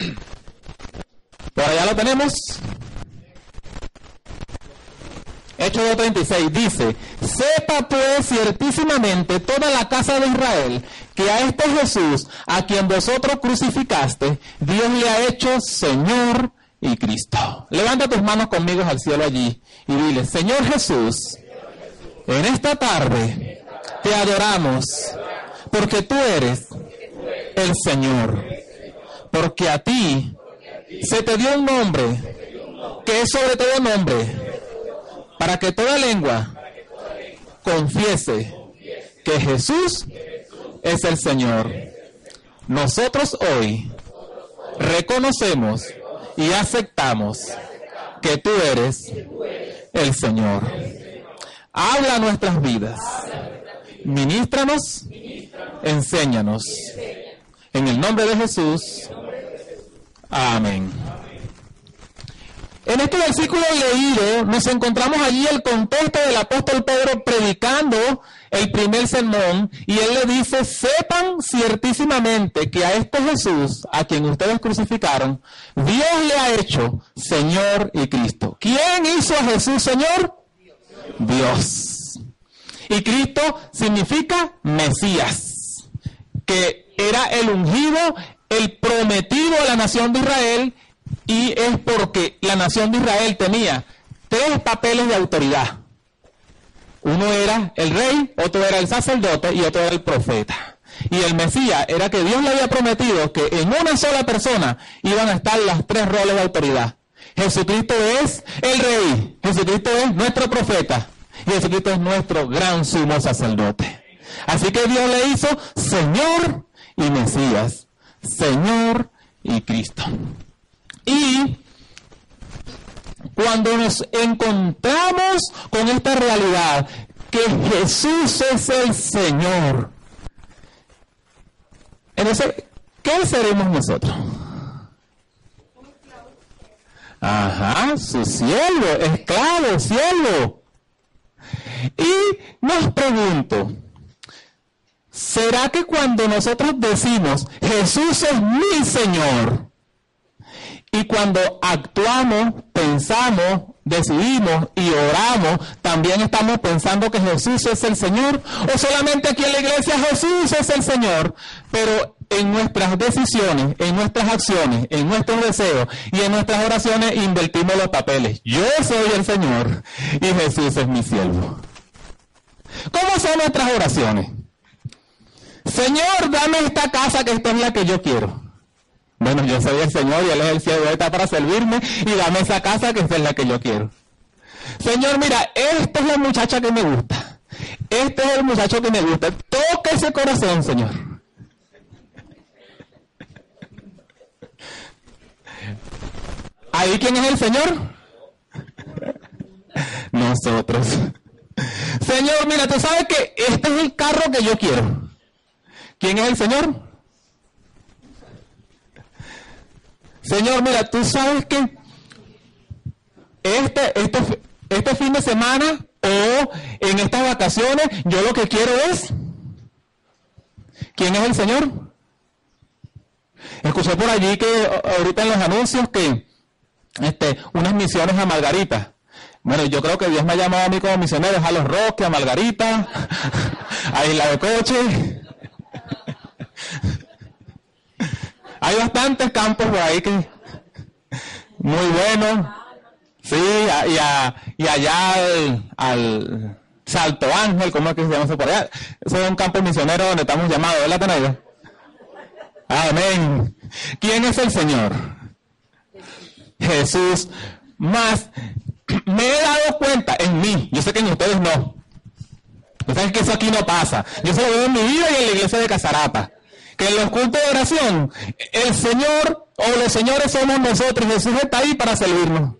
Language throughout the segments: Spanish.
Por allá lo tenemos. Hechos 2.36 dice, sepa pues ciertísimamente toda la casa de Israel que a este Jesús, a quien vosotros crucificaste, Dios le ha hecho Señor y Cristo. Levanta tus manos conmigo al cielo allí y dile, Señor Jesús, en esta tarde te adoramos porque tú eres el Señor, porque a ti se te dio un nombre que es sobre todo nombre para que toda lengua confiese que Jesús es el Señor. Nosotros hoy reconocemos y aceptamos que tú eres el Señor. Habla nuestras vidas. Ministranos, enséñanos. En el nombre de Jesús. Amén. En este versículo leído nos encontramos allí el contexto del apóstol Pedro predicando el primer sermón y él le dice, sepan ciertísimamente que a este Jesús, a quien ustedes crucificaron, Dios le ha hecho Señor y Cristo. ¿Quién hizo a Jesús Señor? Dios. Y Cristo significa Mesías, que era el ungido, el prometido a la nación de Israel y es porque la nación de Israel tenía tres papeles de autoridad. Uno era el rey, otro era el sacerdote y otro era el profeta. Y el Mesías era que Dios le había prometido que en una sola persona iban a estar las tres roles de autoridad. Jesucristo es el rey, Jesucristo es nuestro profeta y Jesucristo es nuestro gran sumo sacerdote. Así que Dios le hizo Señor y Mesías, Señor y Cristo. Y cuando nos encontramos con esta realidad, que Jesús es el Señor, entonces, ¿qué seremos nosotros? Ajá, su siervo, esclavo, siervo. Y nos pregunto, ¿será que cuando nosotros decimos, Jesús es mi Señor, y cuando actuamos, pensamos, decidimos y oramos, también estamos pensando que Jesús es el Señor. O solamente aquí en la iglesia Jesús es el Señor. Pero en nuestras decisiones, en nuestras acciones, en nuestros deseos y en nuestras oraciones invertimos los papeles. Yo soy el Señor y Jesús es mi siervo. ¿Cómo son nuestras oraciones? Señor, dame esta casa que esta es la que yo quiero. Bueno, yo soy el Señor y Él es el cielo, está para servirme y dame esa casa que es la que yo quiero. Señor, mira, esta es la muchacha que me gusta. Este es el muchacho que me gusta. Toca ese corazón, Señor. ¿Ahí quién es el Señor? Nosotros. Señor, mira, tú sabes que este es el carro que yo quiero. ¿Quién es el Señor? Señor, mira, tú sabes que este, este, este fin de semana o en estas vacaciones, yo lo que quiero es, ¿quién es el Señor? Escuché por allí que ahorita en los anuncios que este, unas misiones a Margarita. Bueno, yo creo que Dios me ha llamado a mí como misionero, a los Roques, a Margarita, a Isla de Coche. Hay bastantes campos por ahí que muy buenos. Sí, y, y allá al, Salto Ángel, ¿cómo es que se llama eso por allá? Eso es un campo misionero donde estamos llamados, ¿verdad, Tenaida? Amén. ¿Quién es el Señor? Jesús. Más, me he dado cuenta en mí, yo sé que en ustedes no. Ustedes que eso aquí no pasa. Yo se lo veo en mi vida y en la iglesia de Casarapa que en los cultos de oración el Señor o los señores somos nosotros, Jesús está ahí para servirnos.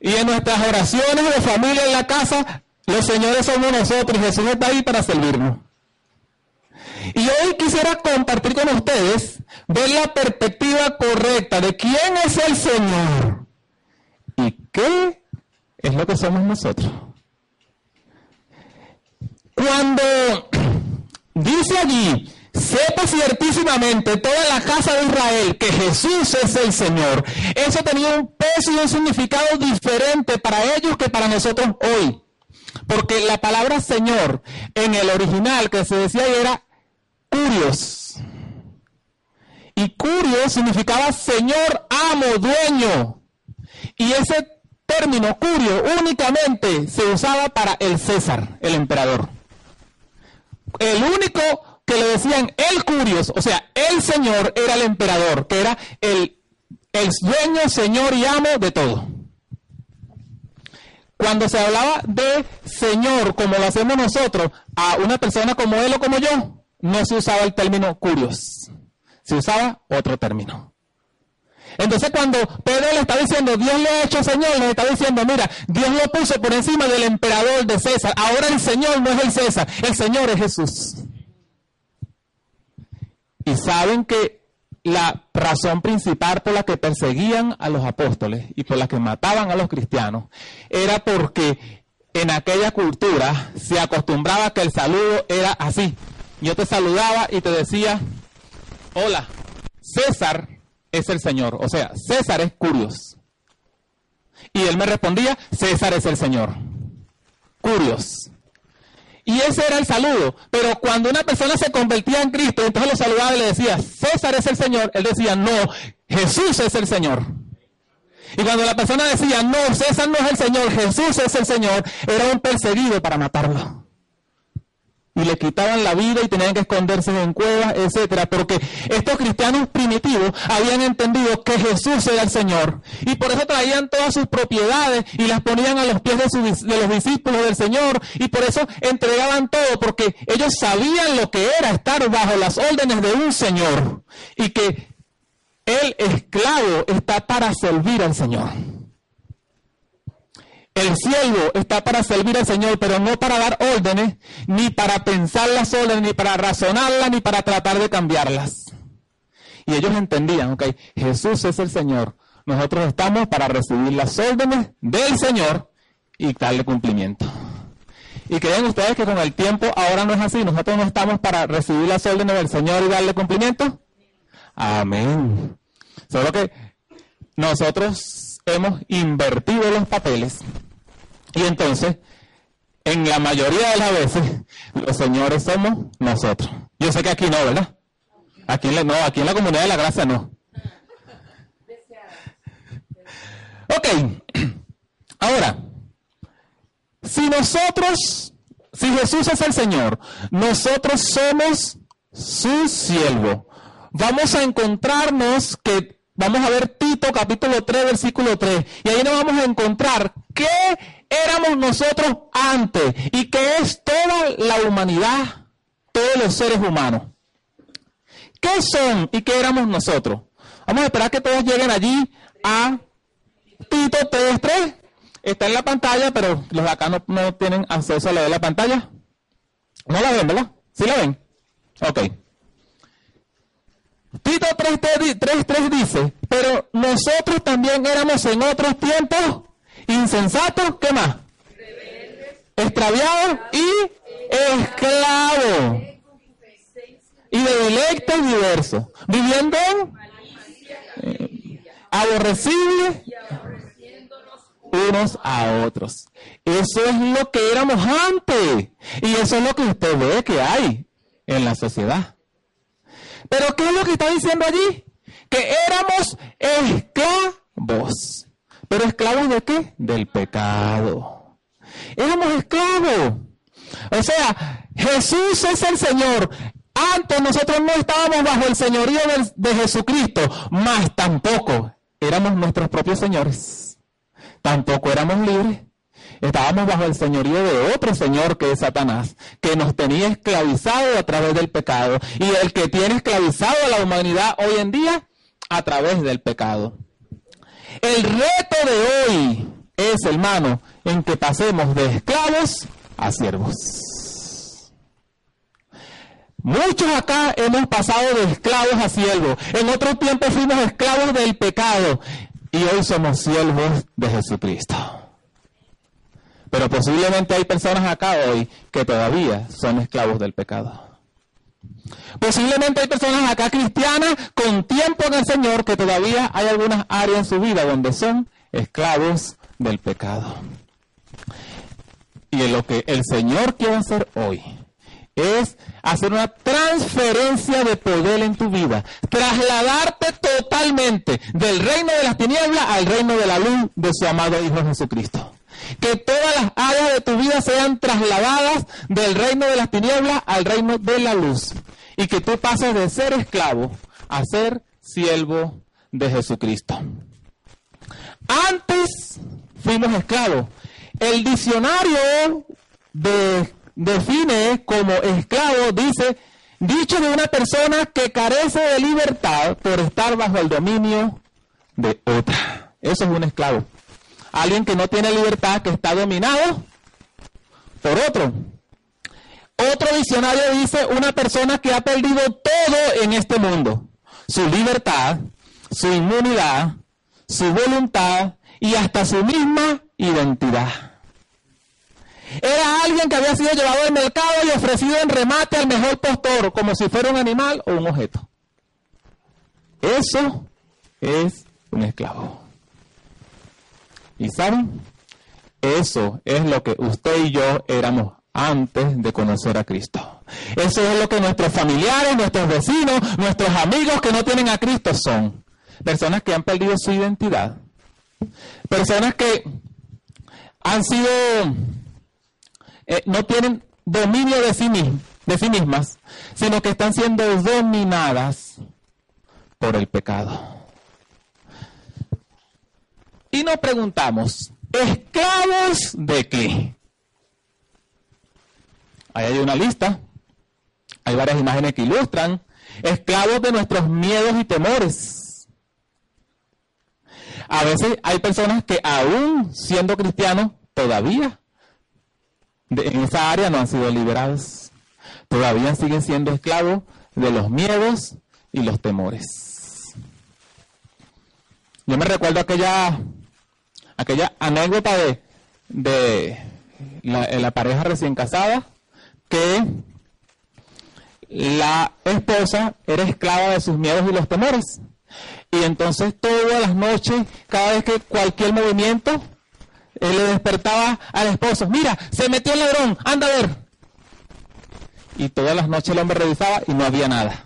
Y en nuestras oraciones de familia en la casa, los señores somos nosotros, Jesús está ahí para servirnos. Y hoy quisiera compartir con ustedes, ver la perspectiva correcta de quién es el Señor y qué es lo que somos nosotros. Cuando dice allí, sepa ciertísimamente toda la casa de Israel que Jesús es el Señor. Eso tenía un peso y un significado diferente para ellos que para nosotros hoy. Porque la palabra Señor en el original que se decía era curios. Y curios significaba Señor, amo, dueño. Y ese término curio únicamente se usaba para el César, el emperador. El único que le decían el curios, o sea, el señor era el emperador, que era el, el dueño, señor y amo de todo. Cuando se hablaba de señor, como lo hacemos nosotros, a una persona como él o como yo, no se usaba el término curios, se usaba otro término. Entonces cuando Pedro le está diciendo, Dios le ha hecho Señor, le está diciendo, mira, Dios lo puso por encima del emperador de César. Ahora el Señor no es el César, el Señor es Jesús. Y saben que la razón principal por la que perseguían a los apóstoles y por la que mataban a los cristianos era porque en aquella cultura se acostumbraba que el saludo era así. Yo te saludaba y te decía, hola, César es el Señor. O sea, César es Curios. Y él me respondía, César es el Señor. Curios. Y ese era el saludo. Pero cuando una persona se convertía en Cristo, entonces lo saludaba y le decía, César es el Señor, él decía, no, Jesús es el Señor. Y cuando la persona decía, no, César no es el Señor, Jesús es el Señor, era un perseguido para matarlo y le quitaban la vida y tenían que esconderse en cuevas, etcétera, porque estos cristianos primitivos habían entendido que Jesús era el Señor y por eso traían todas sus propiedades y las ponían a los pies de, de los discípulos del Señor y por eso entregaban todo porque ellos sabían lo que era estar bajo las órdenes de un Señor y que el esclavo está para servir al Señor. El siervo está para servir al Señor, pero no para dar órdenes, ni para pensar las órdenes, ni para razonarlas, ni para tratar de cambiarlas. Y ellos entendían, ok, Jesús es el Señor. Nosotros estamos para recibir las órdenes del Señor y darle cumplimiento. Y creen ustedes que con el tiempo ahora no es así. Nosotros no estamos para recibir las órdenes del Señor y darle cumplimiento. Amén. Solo que nosotros hemos invertido los papeles y entonces, en la mayoría de las veces, los señores somos nosotros. Yo sé que aquí no, ¿verdad? Aquí en la, no, aquí en la comunidad de la gracia no. Ok, ahora, si nosotros, si Jesús es el Señor, nosotros somos su siervo, vamos a encontrarnos que, vamos a ver Tito capítulo 3, versículo 3, y ahí nos vamos a encontrar que éramos nosotros antes y que es toda la humanidad, todos los seres humanos. ¿Qué son y qué éramos nosotros? Vamos a esperar que todos lleguen allí a Tito 3.3. Está en la pantalla, pero los de acá no, tienen acceso a leer la pantalla. No la ven, ¿verdad? ¿Sí la ven? Ok. Tito 3.3 dice, pero nosotros también éramos en otros tiempos insensatos, ¿qué más? Extraviados y esclavos. Y de dialectos diversos. Viviendo eh, aborrecibles unos a otros. Eso es lo que éramos antes. Y eso es lo que usted ve que hay en la sociedad. Pero ¿qué es lo que está diciendo allí? Que éramos esclavos. ¿Pero esclavos de qué? Del pecado. Éramos esclavos. O sea, Jesús es el Señor. Antes nosotros no estábamos bajo el señorío de, Jesucristo, más tampoco éramos nuestros propios señores. Tampoco éramos libres. Estábamos bajo el señorío de otro señor que es Satanás, que nos tenía esclavizado a través del pecado y el que tiene esclavizado a la humanidad hoy en día a través del pecado. El reto de hoy es, hermano, en que pasemos de esclavos a siervos. Muchos acá hemos pasado de esclavos a siervos. En otro tiempo fuimos esclavos del pecado y hoy somos siervos de Jesucristo. Pero posiblemente hay personas acá hoy que todavía son esclavos del pecado. Posiblemente hay personas acá cristianas con tiempo en el Señor que todavía hay algunas áreas en su vida donde son esclavos del pecado. Y lo que el Señor quiere hacer hoy es hacer una transferencia de poder en tu vida, trasladarte totalmente del reino de las tinieblas al reino de la luz de su amado Hijo Jesucristo. Que todas las áreas de tu vida sean trasladadas del reino de las tinieblas al reino de la luz. Y que tú pases de ser esclavo a ser siervo de Jesucristo. Antes fuimos esclavos. El diccionario define como esclavo, dice, dicho de una persona que carece de libertad por estar bajo el dominio de otra. Eso es un esclavo. Alguien que no tiene libertad, que está dominado por otro. Otro diccionario dice una persona que ha perdido todo en este mundo. Su libertad, su inmunidad, su voluntad y hasta su misma identidad. Era alguien que había sido llevado al mercado y ofrecido en remate al mejor postor, como si fuera un animal o un objeto. Eso es un esclavo. ¿Y saben? Eso es lo que usted y yo éramos antes de conocer a Cristo. Eso es lo que nuestros familiares, nuestros vecinos, nuestros amigos que no tienen a Cristo son. Personas que han perdido su identidad. Personas que han sido, eh, no tienen dominio de sí, de sí mismas, sino que están siendo dominadas por el pecado. Y nos preguntamos, ¿esclavos de qué? Ahí hay una lista, hay varias imágenes que ilustran, esclavos de nuestros miedos y temores. A veces hay personas que aún siendo cristianos, todavía en esa área no han sido liberados. Todavía siguen siendo esclavos de los miedos y los temores. Yo me recuerdo aquella aquella anécdota de, de la, pareja recién casada, que la esposa era esclava de sus miedos y los temores. Y entonces todas las noches, cada vez que cualquier movimiento, él le despertaba al esposo, mira, se metió el ladrón, anda a ver. Y todas las noches el hombre revisaba y no había nada.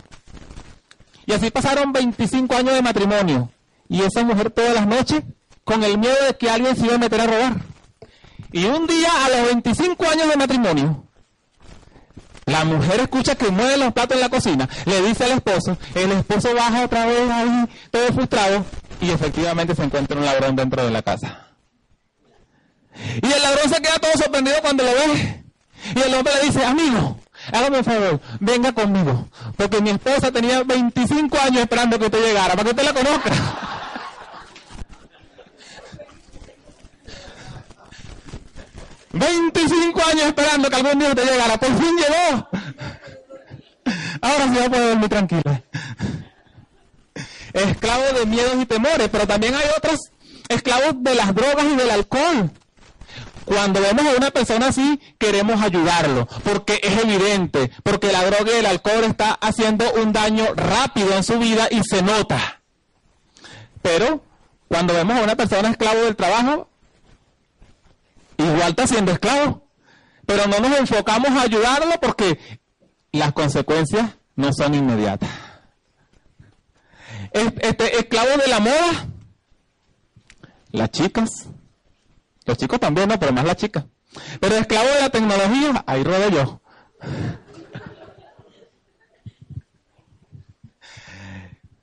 Y así pasaron 25 años de matrimonio. Y esa mujer todas las noches con el miedo de que alguien se iba a meter a robar. Y un día, a los 25 años de matrimonio, la mujer escucha que mueve los platos en la cocina, le dice al esposo, el esposo baja otra vez ahí, todo frustrado, y efectivamente se encuentra un ladrón dentro de la casa. Y el ladrón se queda todo sorprendido cuando lo ve. Y el hombre le dice, amigo, hágame un favor, venga conmigo, porque mi esposa tenía 25 años esperando que usted llegara, para que usted la conozca. 25 años esperando que algún día te llegara. Por fin llegó. Ahora sí va a poder dormir tranquila. Esclavo de miedos y temores, pero también hay otros esclavos de las drogas y del alcohol. Cuando vemos a una persona así, queremos ayudarlo, porque es evidente, porque la droga y el alcohol está haciendo un daño rápido en su vida y se nota. Pero cuando vemos a una persona esclavo del trabajo, igual está siendo esclavo. Pero no nos enfocamos a ayudarlo porque las consecuencias no son inmediatas. Este, esclavo de la moda, las chicas, los chicos también, no, pero más las chicas. Pero esclavo de la tecnología, ahí ruedo yo.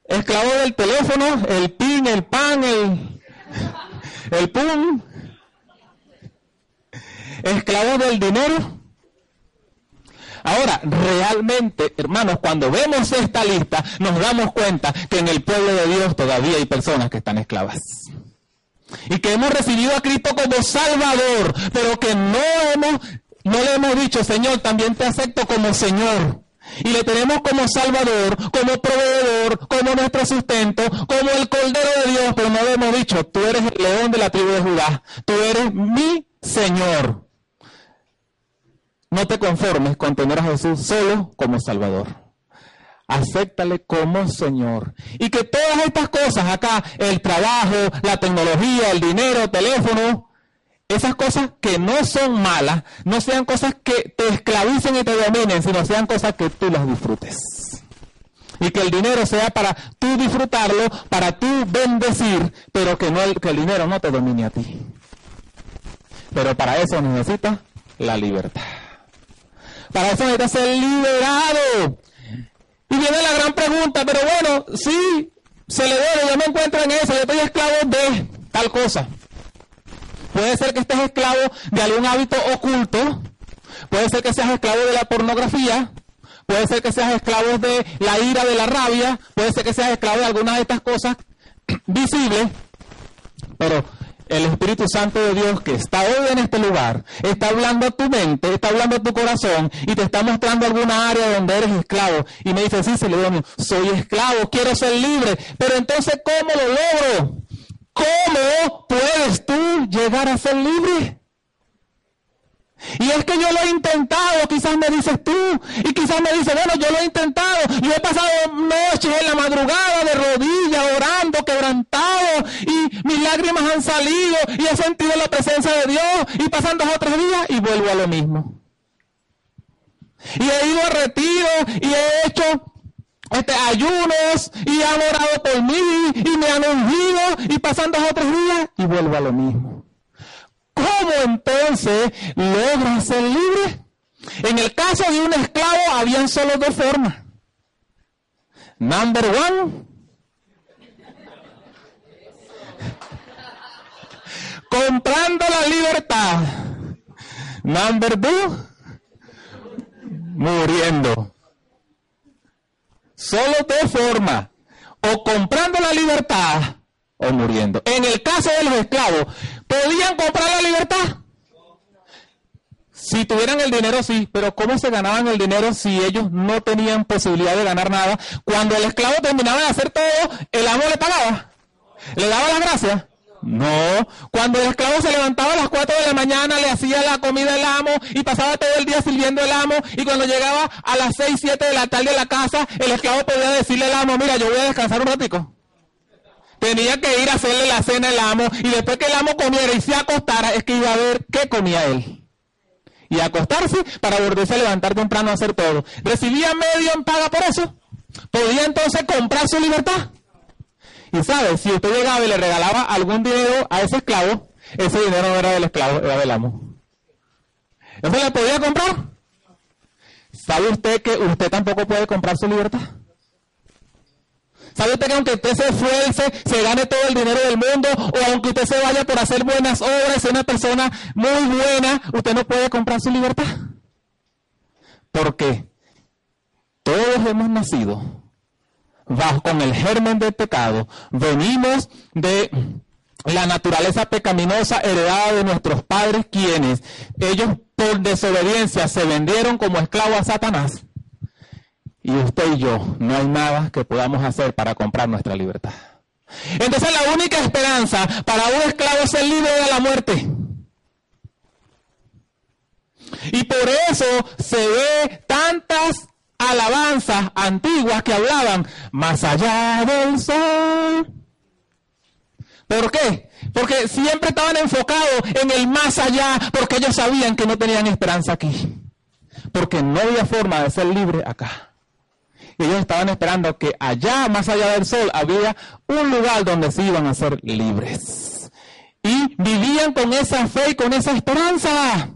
Esclavo del teléfono, el pin, el pan, el, el pum esclavos del dinero. Ahora, realmente, hermanos, cuando vemos esta lista, nos damos cuenta que en el pueblo de Dios todavía hay personas que están esclavas. Y que hemos recibido a Cristo como Salvador, pero que no hemos, le hemos dicho, Señor, también te acepto como Señor. Y le tenemos como Salvador, como proveedor, como nuestro sustento, como el Cordero de Dios, pero no le hemos dicho, tú eres el león de la tribu de Judá, tú eres mi Señor. No te conformes con tener a Jesús solo como Salvador. acéptale como Señor. Y que todas estas cosas acá, el trabajo, la tecnología, el dinero, el teléfono, esas cosas que no son malas, no sean cosas que te esclavicen y te dominen, sino sean cosas que tú las disfrutes. Y que el dinero sea para tú disfrutarlo, para tú bendecir, pero que, no el, que el dinero no te domine a ti. Pero para eso necesitas la libertad. Para eso necesitas ser liberado. Y viene la gran pregunta, pero bueno, sí, se le debe, yo me encuentro en eso, yo estoy esclavo de tal cosa. Puede ser que estés esclavo de algún hábito oculto, puede ser que seas esclavo de la pornografía, puede ser que seas esclavo de la ira, de la rabia, puede ser que seas esclavo de alguna de estas cosas visibles, pero el Espíritu Santo de Dios que está hoy en este lugar, está hablando a tu mente, está hablando a tu corazón y te está mostrando alguna área donde eres esclavo. Y me dice, sí, Celedonio, soy esclavo, quiero ser libre. Pero entonces, ¿cómo lo logro? ¿Cómo puedes tú llegar a ser libre? Y es que yo lo he intentado, quizás me dices tú, y quizás me dices, bueno, yo lo he intentado, yo he pasado noches en la madrugada de rodillas, orando, quebrantado, y mis lágrimas han salido, y he sentido la presencia de Dios, y pasan dos o tres días, y vuelvo a lo mismo. Y he ido a retiro, y he hecho este, ayunos, y han orado por mí, y me han ungido, y pasan dos o tres días, y vuelvo a lo mismo. ¿Cómo entonces logra ser libre? En el caso de un esclavo habían solo dos formas. Number one, comprando la libertad. Number two, muriendo. Solo dos formas. O comprando la libertad o muriendo. En el caso de los esclavos, ¿podían comprar la libertad? Si tuvieran el dinero, sí, pero ¿cómo se ganaban el dinero si ellos no tenían posibilidad de ganar nada? Cuando el esclavo terminaba de hacer todo, el amo le pagaba. ¿Le daba las gracias? No. Cuando el esclavo se levantaba a las 4 de la mañana, le hacía la comida al amo y pasaba todo el día sirviendo el amo. Y cuando llegaba a las 6, 7 de la tarde a la casa, el esclavo podía decirle al amo, mira, yo voy a descansar un ratico. Tenía que ir a hacerle la cena al amo y después que el amo comiera y se acostara es que iba a ver qué comía él. Y acostarse para volverse a levantar temprano a hacer todo. ¿Recibía medio en paga por eso? ¿Podía entonces comprar su libertad? Y sabe, si usted llegaba y le regalaba algún dinero a ese esclavo, ese dinero no era del esclavo, era del amo. ¿No se le podía comprar? ¿Sabe usted que usted tampoco puede comprar su libertad? ¿Sabe usted que aunque usted se esfuerce, se gane todo el dinero del mundo, o aunque usted se vaya por hacer buenas obras, sea una persona muy buena, usted no puede comprar su libertad? Porque todos hemos nacido bajo con el germen del pecado, venimos de la naturaleza pecaminosa heredada de nuestros padres, quienes ellos por desobediencia se vendieron como esclavos a Satanás y usted y yo, no hay nada que podamos hacer para comprar nuestra libertad. Entonces la única esperanza para un esclavo es ser libre de la muerte. Y por eso se ve tantas alabanzas antiguas que hablaban más allá del sol. ¿Por qué? Porque siempre estaban enfocados en el más allá, porque ellos sabían que no tenían esperanza aquí. Porque no había forma de ser libre acá y ellos estaban esperando que allá, más allá del sol, había un lugar donde se iban a ser libres. Y vivían con esa fe y con esa esperanza.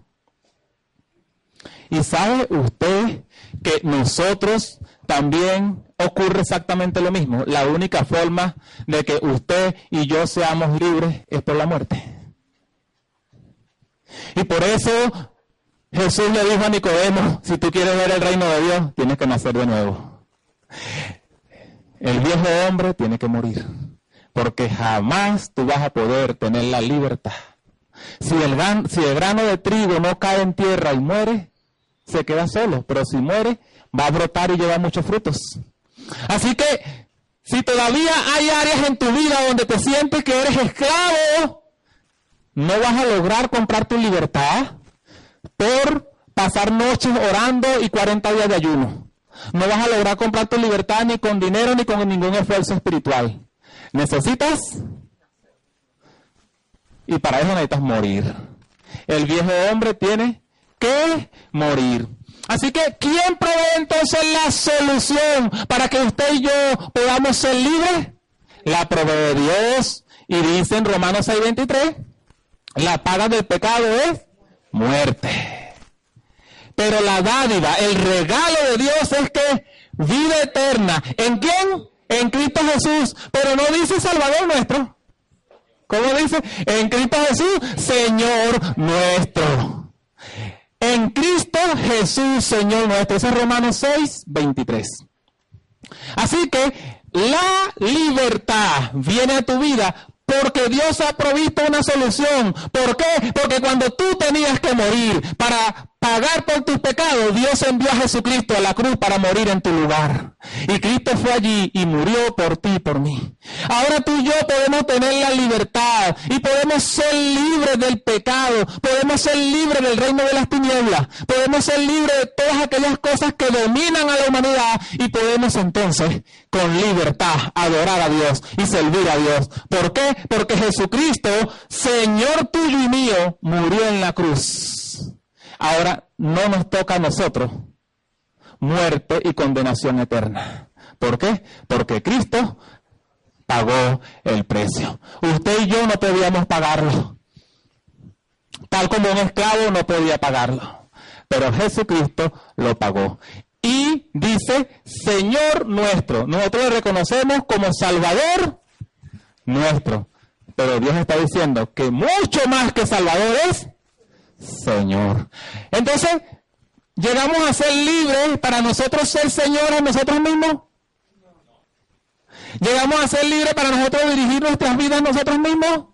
Y sabe usted que nosotros también ocurre exactamente lo mismo. La única forma de que usted y yo seamos libres es por la muerte. Y por eso Jesús le dijo a Nicodemo, si tú quieres ver el reino de Dios, tienes que nacer de nuevo. El viejo hombre tiene que morir, porque jamás tú vas a poder tener la libertad. Si el, si el grano de trigo no cae en tierra y muere, se queda solo, pero si muere, va a brotar y llevar muchos frutos. Así que, si todavía hay áreas en tu vida donde te sientes que eres esclavo, no vas a lograr comprar tu libertad por pasar noches orando y 40 días de ayuno. no vas a lograr comprar tu libertad ni con dinero ni con ningún esfuerzo espiritual. Necesitas y para eso necesitas morir. El viejo hombre tiene que morir. Así que, ¿quién provee entonces la solución para que usted y yo podamos ser libres? La provee Dios. Y dice en Romanos 6:23, la paga del pecado es muerte. Pero la dádiva, el regalo de Dios es que vida eterna. ¿En quién? En Cristo Jesús. Pero no dice Salvador nuestro. ¿Cómo dice? En Cristo Jesús, Señor nuestro. En Cristo Jesús, Señor nuestro. Ese es Romanos 6, 23. Así que la libertad viene a tu vida porque Dios ha provisto una solución. ¿Por qué? Porque cuando tú tenías que morir para pagar por tus pecados, Dios envió a Jesucristo a la cruz para morir en tu lugar. Y Cristo fue allí y murió por ti y por mí. Ahora tú y yo podemos tener la libertad y podemos ser libres del pecado, podemos ser libres del reino de las tinieblas, podemos ser libres de todas aquellas cosas que dominan a la humanidad y podemos entonces con libertad adorar a Dios y servir a Dios. ¿Por qué? Porque Jesucristo, Señor tuyo y mío, murió en la cruz Ahora no nos toca a nosotros muerte y condenación eterna. ¿Por qué? Porque Cristo pagó el precio. Usted y yo no podíamos pagarlo. Tal como un esclavo no podía pagarlo. Pero Jesucristo lo pagó. Y dice, Señor nuestro. Nosotros le reconocemos como Salvador nuestro. Pero Dios está diciendo que mucho más que Salvador es Señor. Entonces, ¿llegamos a ser libres para nosotros ser señores nosotros mismos? ¿Llegamos a ser libres para nosotros dirigir nuestras vidas nosotros mismos?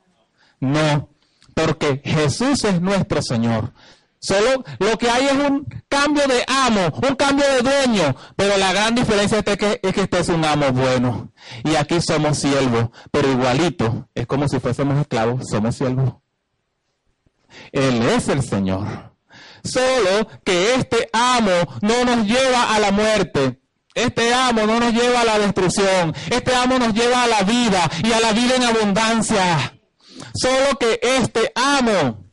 No, porque Jesús es nuestro Señor. Solo lo que hay es un cambio de amo, un cambio de dueño, pero la gran diferencia es que, es que este es un amo bueno. Y aquí somos siervos, pero igualito, es como si fuésemos esclavos, somos siervos. Él es el Señor. Solo que este amo no nos lleva a la muerte. Este amo no nos lleva a la destrucción. Este amo nos lleva a la vida y a la vida en abundancia. Solo que este amo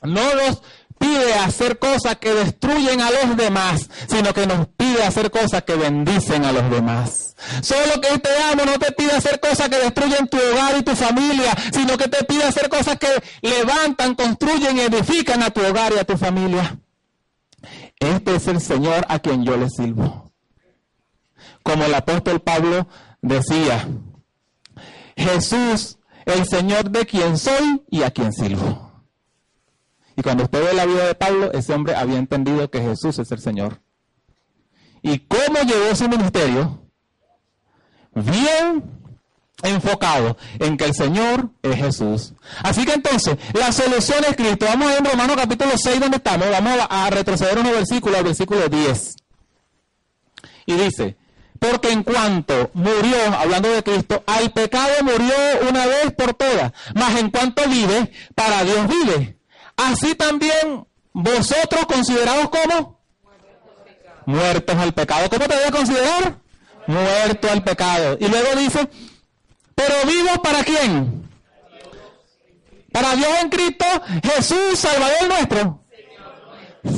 no nos pide hacer cosas que destruyen a los demás, sino que nos pide hacer cosas que bendicen a los demás. Solo que este amo no te pide hacer cosas que destruyen tu hogar y tu familia, sino que te pide hacer cosas que levantan, construyen y edifican a tu hogar y a tu familia. Este es el Señor a quien yo le sirvo. Como el apóstol Pablo decía, Jesús, el Señor de quien soy y a quien sirvo. Y cuando usted ve la vida de Pablo, ese hombre había entendido que Jesús es el Señor. ¿Y cómo llegó su ministerio? Bien enfocado en que el Señor es Jesús. Así que entonces, la solución es Cristo. Vamos a ver en Romanos capítulo 6 donde estamos. Vamos a retroceder unos versículos al versículo 10. Y dice, porque en cuanto murió, hablando de Cristo, al pecado murió una vez por todas, mas en cuanto vive, para Dios vive. Así también vosotros considerados como muertos al pecado. ¿Cómo te voy a considerar? Muerto al pecado. Y luego dice, pero vivos para quién? Para Dios en Cristo, Jesús, Salvador nuestro.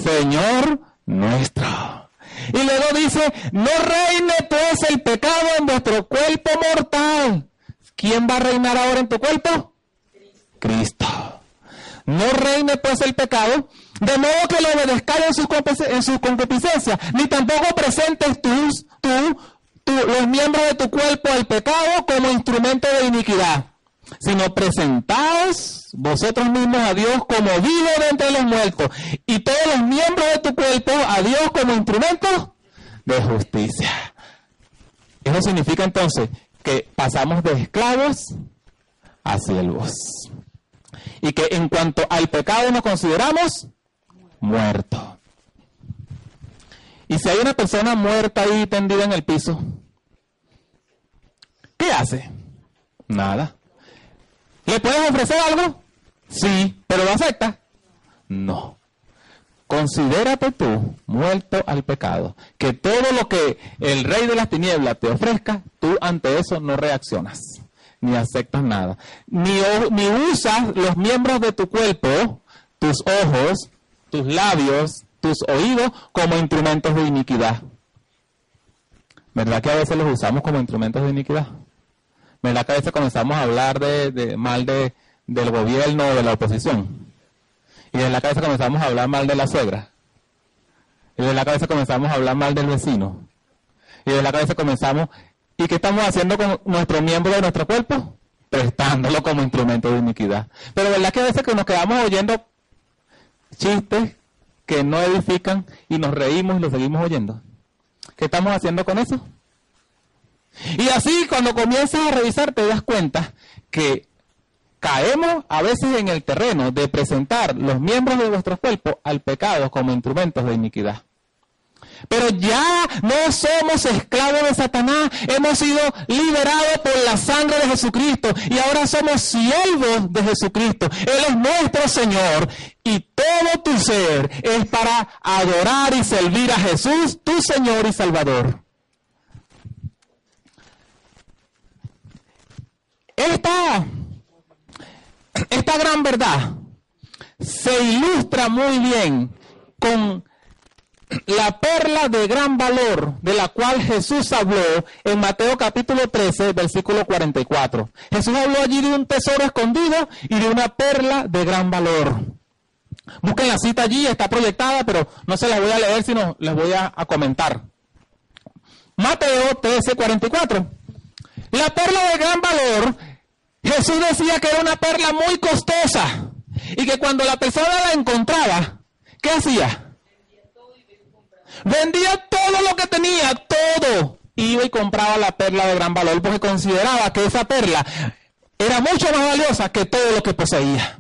Señor nuestro. Y luego dice, no reine pues el pecado en vuestro cuerpo mortal. ¿Quién va a reinar ahora en tu cuerpo? Cristo no reine pues el pecado, de modo que lo obedezcáis en sus, en sus concupiscencias, ni tampoco presentes tus, tú, los miembros de tu cuerpo al pecado como instrumento de iniquidad, sino presentaos vosotros mismos a Dios como vivo de entre los muertos, y todos los miembros de tu cuerpo a Dios como instrumento de justicia. Eso significa entonces que pasamos de esclavos a siervos y que en cuanto al pecado nos consideramos muertos. Y si hay una persona muerta ahí tendida en el piso, ¿qué hace? Nada. ¿Le puedes ofrecer algo? Sí, pero ¿lo acepta? No. considérate tú muerto al pecado, que todo lo que el rey de las tinieblas te ofrezca, tú ante eso no reaccionas, ni aceptas nada, ni, ni usas los miembros de tu cuerpo, tus ojos, tus labios, tus oídos, como instrumentos de iniquidad. ¿Verdad que a veces los usamos como instrumentos de iniquidad? ¿Verdad que a veces comenzamos a hablar de, mal de, del gobierno o de la oposición? Y de la cabeza comenzamos a hablar mal de la suegra. Y de la cabeza comenzamos a hablar mal del vecino. Y de la cabeza comenzamos, ¿y qué estamos haciendo con nuestro miembro de nuestro cuerpo? Prestándolo como instrumento de iniquidad. Pero verdad que a veces que nos quedamos oyendo chistes que no edifican y nos reímos y lo seguimos oyendo. ¿Qué estamos haciendo con eso? Y así cuando comienzas a revisar te das cuenta que caemos a veces en el terreno de presentar los miembros de nuestro cuerpo al pecado como instrumentos de iniquidad. Pero ya no somos esclavos de Satanás, hemos sido liberados por la sangre de Jesucristo y ahora somos siervos de Jesucristo. Él es nuestro Señor y todo tu ser es para adorar y servir a Jesús, tu Señor y Salvador. Esta esta gran verdad se ilustra muy bien con la perla de gran valor de la cual Jesús habló en Mateo capítulo 13, versículo 44. Jesús habló allí de un tesoro escondido y de una perla de gran valor. Busquen la cita allí, está proyectada, pero no se la voy a leer, sino les voy a, comentar. Mateo 13, 44. La perla de gran valor Jesús decía que era una perla muy costosa y que cuando la persona la encontraba, ¿qué hacía? Vendía todo lo que tenía, todo. Iba y compraba la perla de gran valor porque consideraba que esa perla era mucho más valiosa que todo lo que poseía.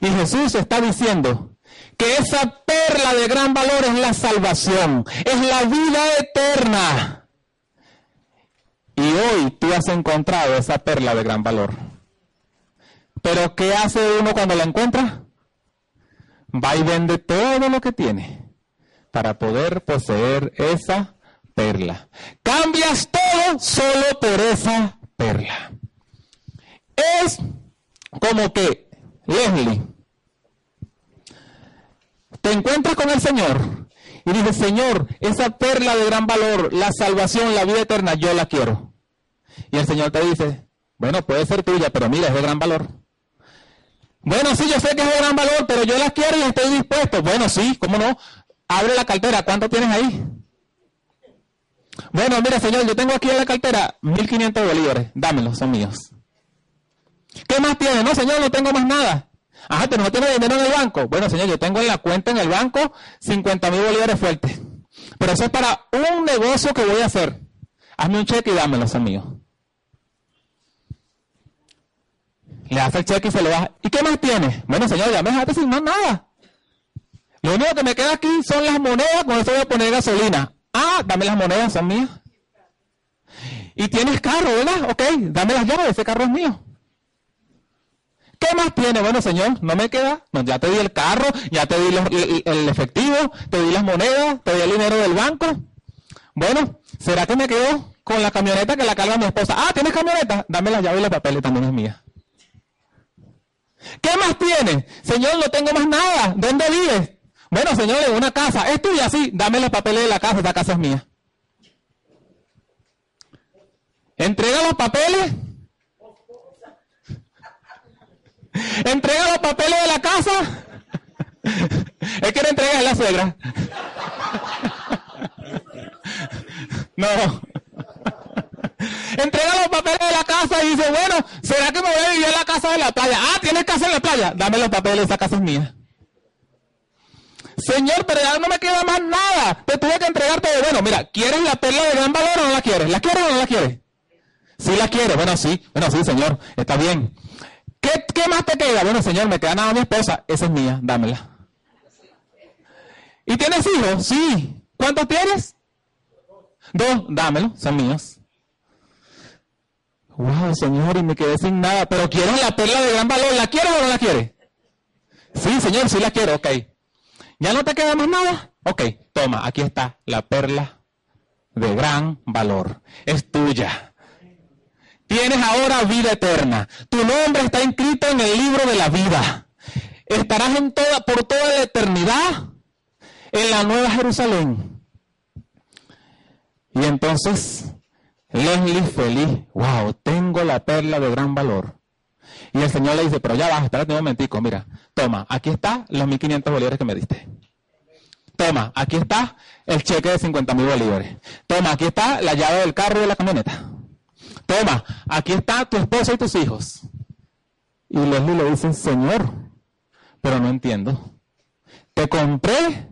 Y Jesús está diciendo que esa perla de gran valor es la salvación, es la vida eterna. Y hoy tú has encontrado esa perla de gran valor. Pero ¿qué hace uno cuando la encuentra? Va y vende todo lo que tiene para poder poseer esa perla. Cambias todo solo por esa perla. Es como que, Leslie, te encuentras con el Señor y dice, Señor, esa perla de gran valor, la salvación, la vida eterna, yo la quiero. Y el Señor te dice, bueno, puede ser tuya, pero mira, es de gran valor. Bueno, sí, yo sé que es de gran valor, pero yo la quiero y estoy dispuesto. Bueno, sí, ¿cómo no? Abre la cartera, ¿cuánto tienes ahí? Bueno, mira, Señor, yo tengo aquí en la cartera 1500 bolívares, dámelos, son míos. ¿Qué más tienes? No, Señor, no tengo más nada. Ajá, pero no tiene dinero en el banco. Bueno, señor, yo tengo en la cuenta en el banco 50 mil bolívares fuertes. Pero eso es para un negocio que voy a hacer. Hazme un cheque y dámelo, son míos. Le hace el cheque y se lo da. ¿Y qué más tiene? Bueno, señor, ya me dejaste sin más nada. Lo único que me queda aquí son las monedas, con eso voy a poner gasolina. Ah, dame las monedas, son mías. Y tienes carro, ¿verdad? Ok, dame las llaves, ese carro es mío. ¿Qué más tiene? Bueno, señor, no me queda. No, ya te di el carro, ya te di el, efectivo, te di las monedas, te di el dinero del banco. Bueno, ¿será que me quedo con la camioneta que la carga mi esposa? Ah, ¿tienes camioneta? Dame las llaves y los papeles, también es mía. ¿Qué más tiene? Señor, no tengo más nada. ¿Dónde vives? Bueno, señor, en una casa. Es tuya, sí. Dame los papeles de la casa, esta casa es mía. Entrega los papeles Entrega los papeles de la casa. Él quiere entregar a la suegra. No. Entrega los papeles de la casa y dice, bueno, ¿será que me voy a vivir en la casa de la playa? Ah, ¿tienes casa en la playa? Dame los papeles, esa casa es mía. Señor, pero ya no me queda más nada. Te tuve que entregar todo. Bueno, mira, ¿quieres la perla de gran valor o no la quieres? ¿La quieres o no la quieres? Sí la quiero. Bueno, sí. Bueno, sí, señor. Está bien. ¿Qué, más te queda? Bueno, señor, me queda nada mi esposa. Esa es mía, dámela. ¿Y tienes hijos? Sí. ¿Cuántos tienes? Dos, dámelo, son míos. Wow, señor, y me quedé sin nada, pero quiero la perla de gran valor. ¿La quieres o no la quieres? Sí, señor, sí la quiero, ok. ¿Ya no te queda más nada? Ok, toma, aquí está la perla de gran valor. Es tuya. Tienes ahora vida eterna. Tu nombre está inscrito en el libro de la vida. Estarás en toda, por toda la eternidad en la Nueva Jerusalén. Y entonces, Leslie feliz, wow, tengo la perla de gran valor. Y el Señor le dice, pero ya vas, espérate un momentico, mira, toma, aquí está los 1500 bolívares que me diste. Toma, aquí está el cheque de 50 mil bolívares. Toma, aquí está la llave del carro y de la camioneta. Toma, aquí está tu esposa y tus hijos. Y Leslie le dice, Señor, pero no entiendo. Te compré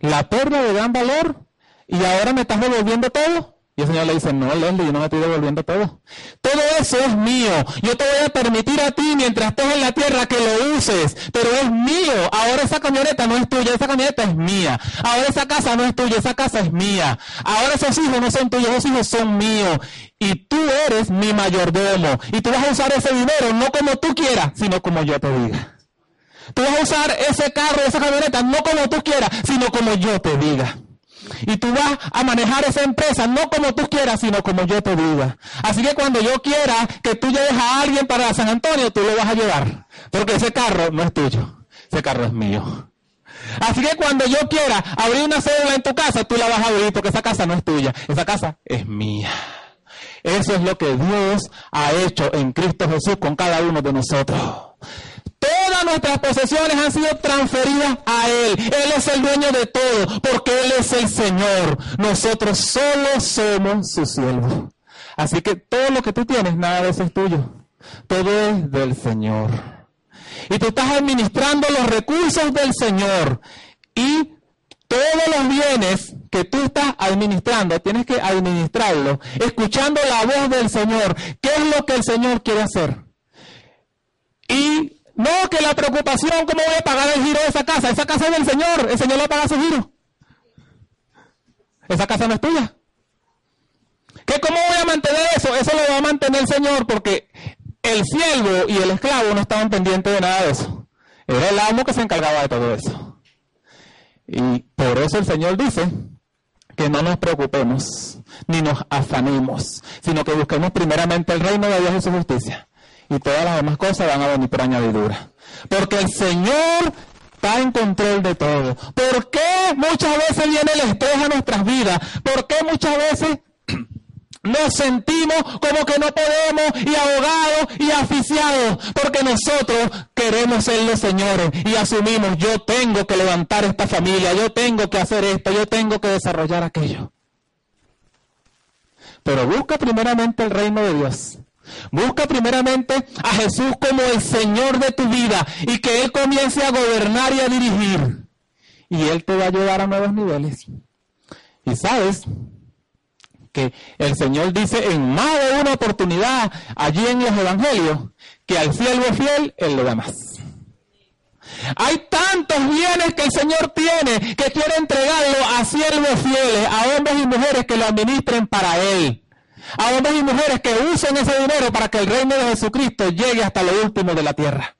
la perla de gran valor y ahora me estás devolviendo todo. Y el Señor le dice, no, Leslie, yo no me estoy devolviendo todo. Todo eso es mío. Yo te voy a permitir a ti, mientras estés en la tierra, que lo uses. Pero es mío. Ahora esa camioneta no es tuya, esa camioneta es mía. Ahora esa casa no es tuya, esa casa es mía. Ahora esos hijos no son tuyos, esos hijos son míos. Y tú eres mi mayordomo. Y tú vas a usar ese dinero no como tú quieras, sino como yo te diga. Tú vas a usar ese carro, esa camioneta, no como tú quieras, sino como yo te diga. Y tú vas a manejar esa empresa no como tú quieras, sino como yo te diga. Así que cuando yo quiera que tú lleves a alguien para San Antonio, tú lo vas a llevar. Porque ese carro no es tuyo. Ese carro es mío. Así que cuando yo quiera abrir una cédula en tu casa, tú la vas a abrir porque esa casa no es tuya. Esa casa es mía. Eso es lo que Dios ha hecho en Cristo Jesús con cada uno de nosotros. Nuestras posesiones han sido transferidas a Él. Él es el dueño de todo, porque Él es el Señor. Nosotros solo somos su siervos. Así que todo lo que tú tienes, nada de eso es tuyo. Todo es del Señor. Y tú estás administrando los recursos del Señor. Y todos los bienes que tú estás administrando, tienes que administrarlos, escuchando la voz del Señor. ¿Qué es lo que el Señor quiere hacer? Y no, que la preocupación, ¿cómo voy a pagar el giro de esa casa? Esa casa es del Señor, el Señor le paga su giro. Esa casa no es tuya. ¿Qué cómo voy a mantener eso? Eso lo va a mantener el Señor porque el siervo y el esclavo no estaban pendientes de nada de eso. Era el amo que se encargaba de todo eso. Y por eso el Señor dice que no nos preocupemos ni nos afanemos, sino que busquemos primeramente el reino de Dios y su justicia y todas las demás cosas van a venir por añadidura. Porque el Señor está en control de todo. ¿Por qué muchas veces viene el estrés a nuestras vidas? ¿Por qué muchas veces nos sentimos como que no podemos y ahogados y asfixiados? Porque nosotros queremos ser los señores y asumimos, yo tengo que levantar esta familia, yo tengo que hacer esto, yo tengo que desarrollar aquello. Pero busca primeramente el reino de Dios Busca primeramente a Jesús como el Señor de tu vida y que Él comience a gobernar y a dirigir. Y Él te va a llevar a nuevos niveles. Y sabes que el Señor dice en más de una oportunidad allí en los evangelios que al siervo fiel Él le da más. Hay tantos bienes que el Señor tiene que quiere entregarlo a siervos fieles, a hombres y mujeres que lo administren para Él a hombres y mujeres que usen ese dinero para que el reino de Jesucristo llegue hasta lo último de la tierra.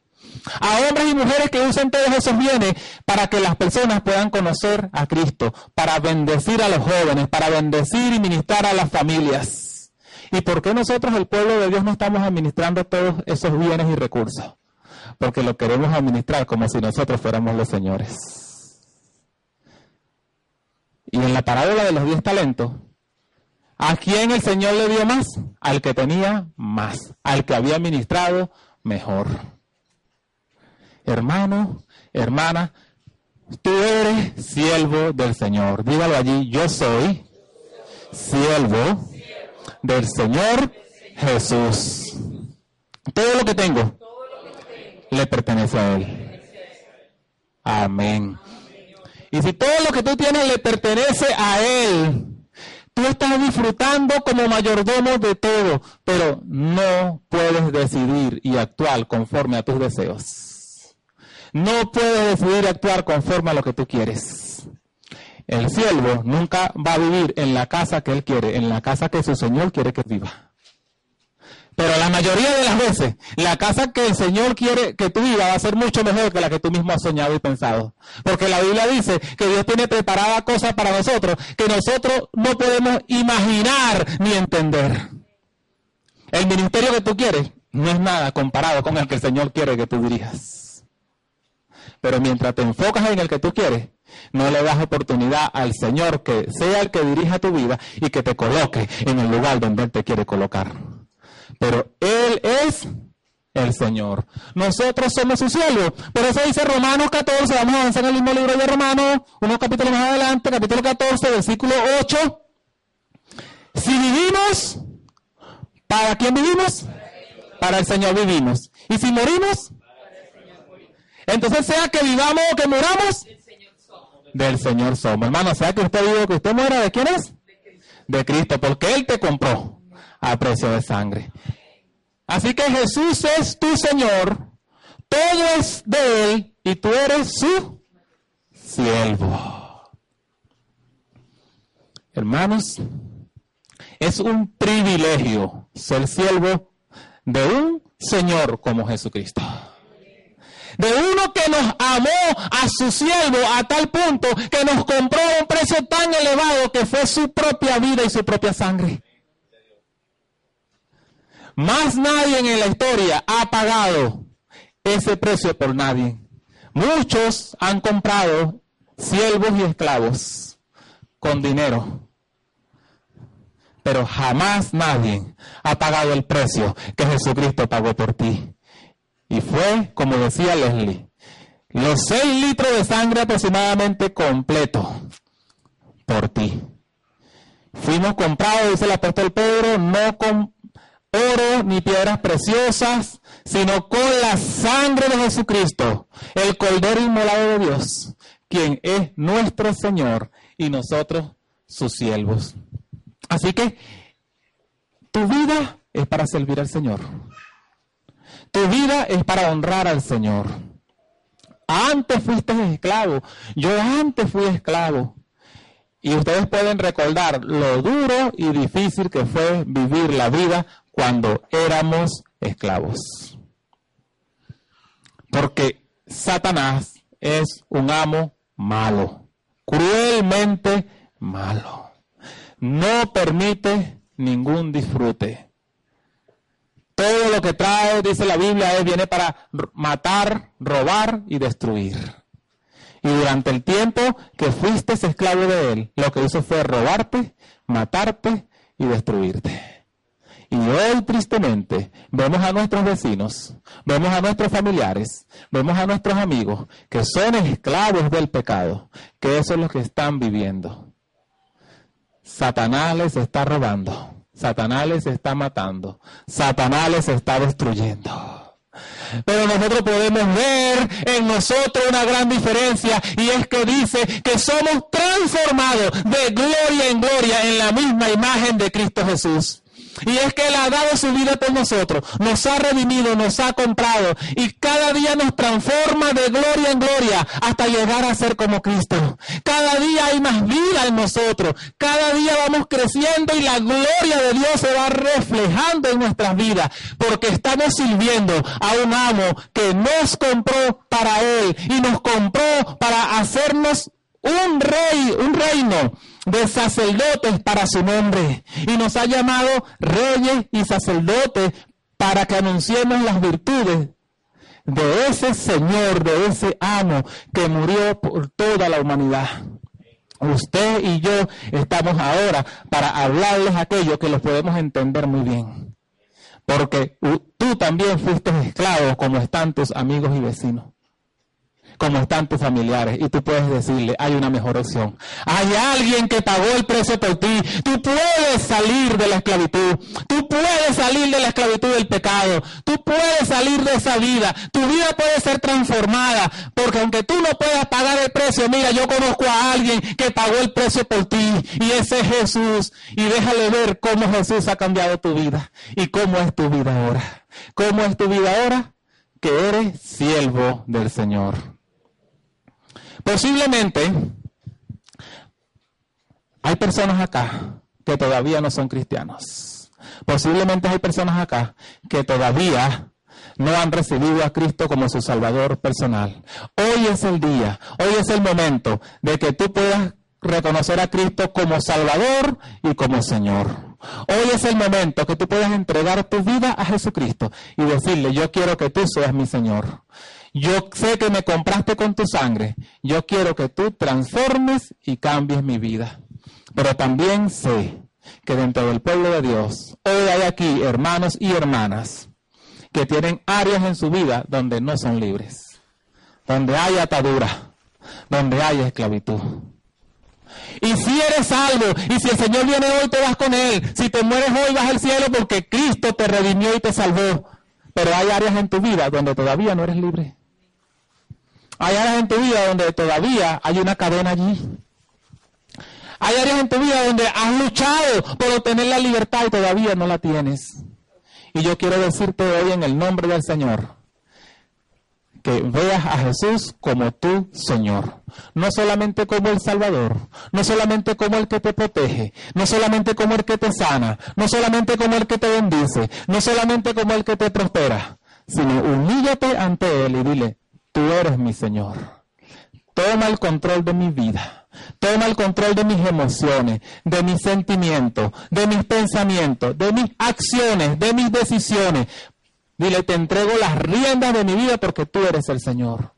A hombres y mujeres que usen todos esos bienes para que las personas puedan conocer a Cristo, para bendecir a los jóvenes, para bendecir y ministrar a las familias. ¿Y por qué nosotros, el pueblo de Dios, no estamos administrando todos esos bienes y recursos? Porque lo queremos administrar como si nosotros fuéramos los señores. Y en la parábola de los diez talentos, ¿A quién el Señor le dio más? Al que tenía más, al que había ministrado mejor. Hermano, hermana, tú eres siervo del Señor. Dígalo allí, yo soy siervo del Señor Jesús. Todo lo que tengo le pertenece a Él. Amén. Y si todo lo que tú tienes le pertenece a Él, Tú estás disfrutando como mayordomo de todo, pero no puedes decidir y actuar conforme a tus deseos. No puedes decidir y actuar conforme a lo que tú quieres. El siervo nunca va a vivir en la casa que él quiere, en la casa que su Señor quiere que viva. Pero la mayoría de las veces, la casa que el Señor quiere que tú vivas va a ser mucho mejor que la que tú mismo has soñado y pensado. Porque la Biblia dice que Dios tiene preparada cosas para nosotros que nosotros no podemos imaginar ni entender. El ministerio que tú quieres no es nada comparado con el que el Señor quiere que tú dirijas. Pero mientras te enfocas en el que tú quieres, no le das oportunidad al Señor que sea el que dirija tu vida y que te coloque en el lugar donde Él te quiere colocar pero Él es el Señor. Nosotros somos su siervos. Por eso dice Romanos 14, vamos a avanzar en el mismo libro de Romanos, unos capítulos más adelante, capítulo 14, versículo 8. Si vivimos, ¿para quién vivimos? Para el Señor vivimos. Y si morimos, entonces sea que vivamos o que moramos, del Señor somos. Hermano, sea que usted vive que usted muera, ¿de quién es? De Cristo, porque Él te compró a precio de sangre. Así que Jesús es tu Señor, todo es de Él y tú eres su siervo. Hermanos, es un privilegio ser siervo de un Señor como Jesucristo. De uno que nos amó a su siervo a tal punto que nos compró a un precio tan elevado que fue su propia vida y su propia sangre. Más nadie en la historia ha pagado ese precio por nadie. Muchos han comprado siervos y esclavos con dinero. Pero jamás nadie ha pagado el precio que Jesucristo pagó por ti. Y fue, como decía Leslie, los seis litros de sangre aproximadamente completo por ti. Fuimos comprados, dice el apóstol Pedro, no con oro ni piedras preciosas, sino con la sangre de Jesucristo, el Cordero Inmolado de Dios, quien es nuestro Señor y nosotros sus siervos. Así que tu vida es para servir al Señor. Tu vida es para honrar al Señor. Antes fuiste esclavo. Yo antes fui esclavo. Y ustedes pueden recordar lo duro y difícil que fue vivir la vida cuando éramos esclavos. Porque Satanás es un amo malo, cruelmente malo. No permite ningún disfrute. Todo lo que trae, dice la Biblia, es, viene para matar, robar y destruir. Y durante el tiempo que fuiste esclavo de él, lo que hizo fue robarte, matarte y destruirte. Y hoy tristemente vemos a nuestros vecinos, vemos a nuestros familiares, vemos a nuestros amigos que son esclavos del pecado, que eso es lo que están viviendo. Satanás les está robando, Satanás les está matando, Satanás les está destruyendo. Pero nosotros podemos ver en nosotros una gran diferencia y es que dice que somos transformados de gloria en gloria en la misma imagen de Cristo Jesús. Y es que Él ha dado su vida por nosotros, nos ha redimido, nos ha comprado y cada día nos transforma de gloria en gloria hasta llegar a ser como Cristo. Cada día hay más vida en nosotros, cada día vamos creciendo y la gloria de Dios se va reflejando en nuestras vidas porque estamos sirviendo a un amo que nos compró para Él y nos compró para hacernos un rey, un reino de sacerdotes para su nombre. Y nos ha llamado reyes y sacerdotes para que anunciemos las virtudes de ese Señor, de ese amo que murió por toda la humanidad. Usted y yo estamos ahora para hablarles aquello que los podemos entender muy bien. Porque tú también fuiste esclavo como están tus amigos y vecinos como están tus familiares y tú puedes decirle, hay una mejor opción. Hay alguien que pagó el precio por ti. Tú puedes salir de la esclavitud. Tú puedes salir de la esclavitud del pecado. Tú puedes salir de esa vida. Tu vida puede ser transformada porque aunque tú no puedas pagar el precio, mira, yo conozco a alguien que pagó el precio por ti y ese es Jesús. Y déjale ver cómo Jesús ha cambiado tu vida y cómo es tu vida ahora. ¿Cómo es tu vida ahora? Que eres siervo del Señor. Posiblemente hay personas acá que todavía no son cristianos. Posiblemente hay personas acá que todavía no han recibido a Cristo como su Salvador personal. Hoy es el día, hoy es el momento de que tú puedas reconocer a Cristo como Salvador y como Señor. Hoy es el momento que tú puedas entregar tu vida a Jesucristo y decirle, yo quiero que tú seas mi Señor. Yo sé que me compraste con tu sangre. Yo quiero que tú transformes y cambies mi vida. Pero también sé que dentro del pueblo de Dios, hoy hay aquí hermanos y hermanas que tienen áreas en su vida donde no son libres, donde hay atadura, donde hay esclavitud. Y si eres salvo, y si el Señor viene hoy, te vas con Él. Si te mueres hoy, vas al cielo porque Cristo te redimió y te salvó. Pero hay áreas en tu vida donde todavía no eres libre. Hay áreas en tu vida donde todavía hay una cadena allí. Hay áreas en tu vida donde has luchado por obtener la libertad y todavía no la tienes. Y yo quiero decirte hoy en el nombre del Señor que veas a Jesús como tu Señor. No solamente como el Salvador, no solamente como el que te protege, no solamente como el que te sana, no solamente como el que te bendice, no solamente como el que te prospera, sino humíllate ante Él y dile, tú eres mi Señor. Toma el control de mi vida. Toma el control de mis emociones, de mis sentimientos, de mis pensamientos, de mis acciones, de mis decisiones. Dile, te entrego las riendas de mi vida porque tú eres el Señor.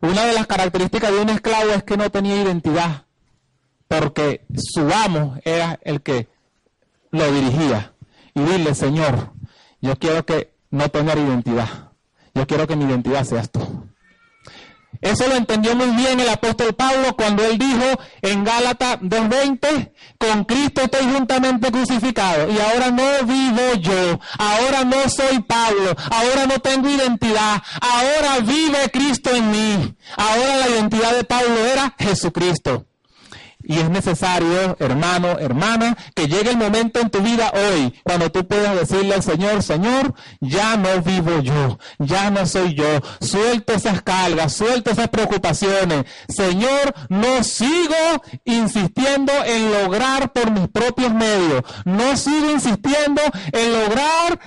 Una de las características de un esclavo es que no tenía identidad, porque su amo era el que lo dirigía. Y dile, Señor, yo quiero que no tenga identidad. Yo quiero que mi identidad seas tú. Eso lo entendió muy bien el apóstol Pablo cuando él dijo en Gálatas 2.20, con Cristo estoy juntamente crucificado y ahora no vivo yo, ahora no soy Pablo, ahora no tengo identidad, ahora vive Cristo en mí. Ahora la identidad de Pablo era Jesucristo. Y es necesario, hermano, hermana, que llegue el momento en tu vida hoy, cuando tú puedas decirle al Señor, Señor, ya no vivo yo, ya no soy yo, suelto esas cargas, suelto esas preocupaciones. Señor, no sigo insistiendo en lograr por mis propios medios, no sigo insistiendo en lograr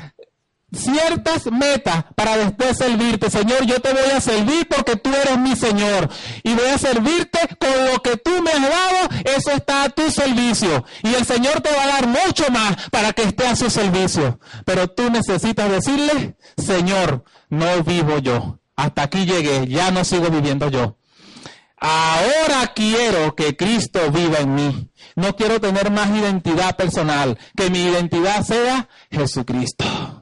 ciertas metas para después servirte. Señor, yo te voy a servir porque tú eres mi Señor. Y voy a servirte con lo que tú me has dado. Eso está a tu servicio. Y el Señor te va a dar mucho más para que esté a su servicio. Pero tú necesitas decirle, Señor, no vivo yo. Hasta aquí llegué. Ya no sigo viviendo yo. Ahora quiero que Cristo viva en mí. No quiero tener más identidad personal. Que mi identidad sea Jesucristo.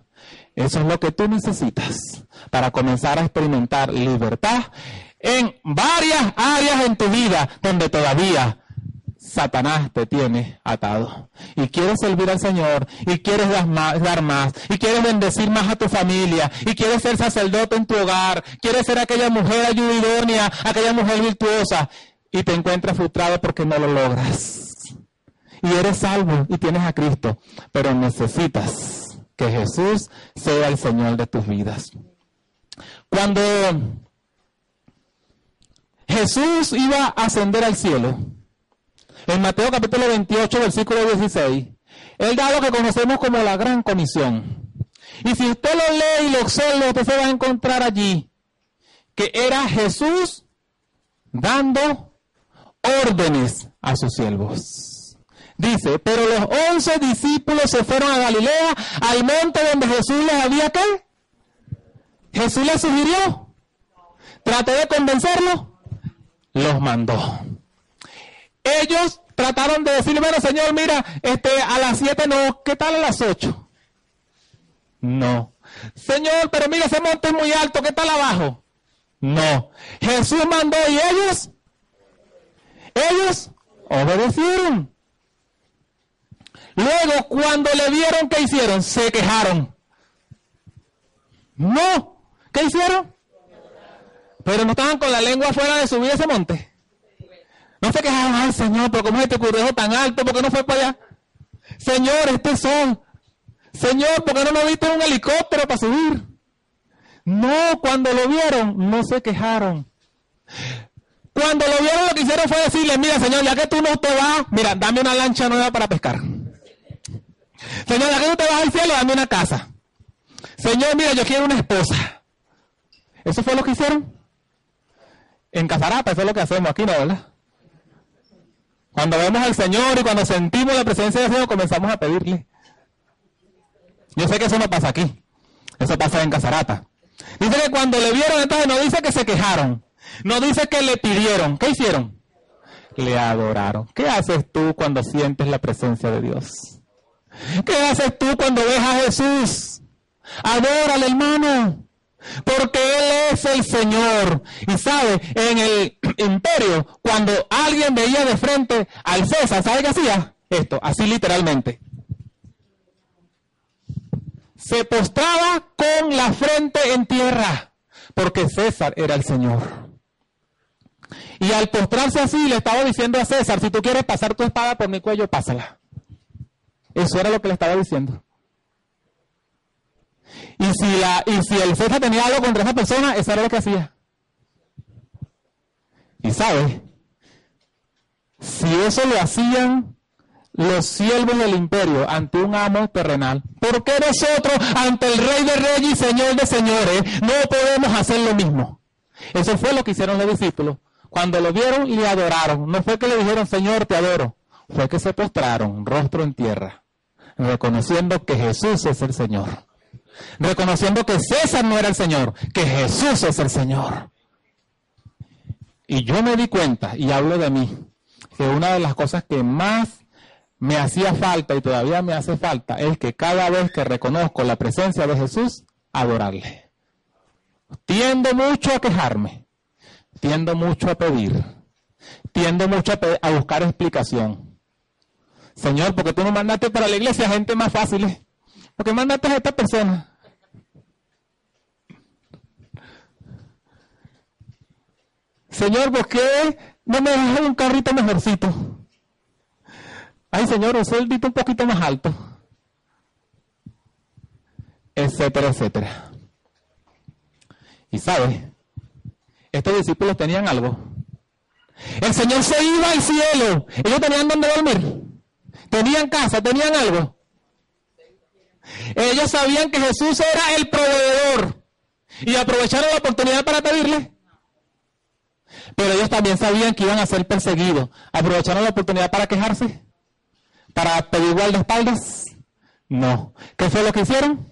Eso es lo que tú necesitas para comenzar a experimentar libertad en varias áreas en tu vida donde todavía Satanás te tiene atado. Y quieres servir al Señor, y quieres dar más, y quieres bendecir más a tu familia, y quieres ser sacerdote en tu hogar, quieres ser aquella mujer ayudidónea, aquella mujer virtuosa, y te encuentras frustrado porque no lo logras. Y eres salvo y tienes a Cristo, pero necesitas que Jesús sea el Señor de tus vidas. Cuando Jesús iba a ascender al cielo, en Mateo capítulo 28, versículo 16, Él da lo que conocemos como la gran comisión. Y si usted lo lee y lo observa, usted se va a encontrar allí que era Jesús dando órdenes a sus siervos. Dice, pero los once discípulos se fueron a Galilea, al monte donde Jesús les había que. Jesús les sugirió. Trató de convencerlo. Los mandó. Ellos trataron de decirle, bueno, Señor, mira, este, a las siete no, ¿qué tal a las ocho? No. Señor, pero mira, ese monte es muy alto, ¿qué tal abajo? No. Jesús mandó y ellos, ellos obedecieron. Luego, cuando le vieron, ¿qué hicieron? Se quejaron. No. ¿Qué hicieron? Pero no estaban con la lengua fuera de subir ese monte. No se quejaron, ay Señor, pero ¿cómo este currejo tan alto? ¿Por qué no fue para allá? Señor, este sol. Señor, ¿por qué no nos viste un helicóptero para subir? No, cuando lo vieron, no se quejaron. Cuando lo vieron, lo que hicieron fue decirle, mira, Señor, ya que tú no te vas, mira, dame una lancha nueva para pescar. Señor, ¿a qué te vas al cielo? Dame una casa. Señor, mira, yo quiero una esposa. ¿Eso fue lo que hicieron? En Casarata, eso es lo que hacemos aquí, ¿no, verdad? Cuando vemos al Señor y cuando sentimos la presencia del Señor, comenzamos a pedirle. Yo sé que eso no pasa aquí. Eso pasa en Casarata. Dice que cuando le vieron, entonces no dice que se quejaron. No dice que le pidieron. ¿Qué hicieron? Le adoraron. ¿Qué haces tú cuando sientes la presencia de Dios? ¿Qué haces tú cuando ves a Jesús? Adórale, hermano. Porque Él es el Señor. Y sabe, en el imperio, cuando alguien veía de frente al César, ¿sabe qué hacía? Esto, así literalmente. Se postraba con la frente en tierra, porque César era el Señor. Y al postrarse así, le estaba diciendo a César, si tú quieres pasar tu espada por mi cuello, pásala. Eso era lo que le estaba diciendo. Y si, la, y si el César tenía algo contra esa persona, eso era lo que hacía. Y sabe, si eso lo hacían los siervos del imperio ante un amo terrenal, ¿por qué nosotros ante el rey de reyes y señor de señores no podemos hacer lo mismo? Eso fue lo que hicieron los discípulos. Cuando lo vieron y le adoraron, no fue que le dijeron, Señor, te adoro, fue que se postraron, rostro en tierra, reconociendo que Jesús es el Señor reconociendo que César no era el Señor, que Jesús es el Señor. Y yo me di cuenta, y hablo de mí, que una de las cosas que más me hacía falta y todavía me hace falta es que cada vez que reconozco la presencia de Jesús, adorarle. Tiendo mucho a quejarme, tiendo mucho a pedir, tiendo mucho a, a buscar explicación. Señor, porque tú no mandaste para la iglesia gente más fácil. Porque mandaste a esta persona. Señor, ¿por qué no me dejas un carrito mejorcito? Ay, Señor, un sueldito un poquito más alto. Etcétera, etcétera. Y sabe, estos discípulos tenían algo. El Señor se iba al cielo. Ellos tenían donde dormir. Tenían casa, tenían algo. Ellos sabían que Jesús era el proveedor y aprovecharon la oportunidad para pedirle. Pero ellos también sabían que iban a ser perseguidos. ¿Aprovecharon la oportunidad para quejarse? ¿Para pedir guardaespaldas? No. ¿Qué fue lo que hicieron?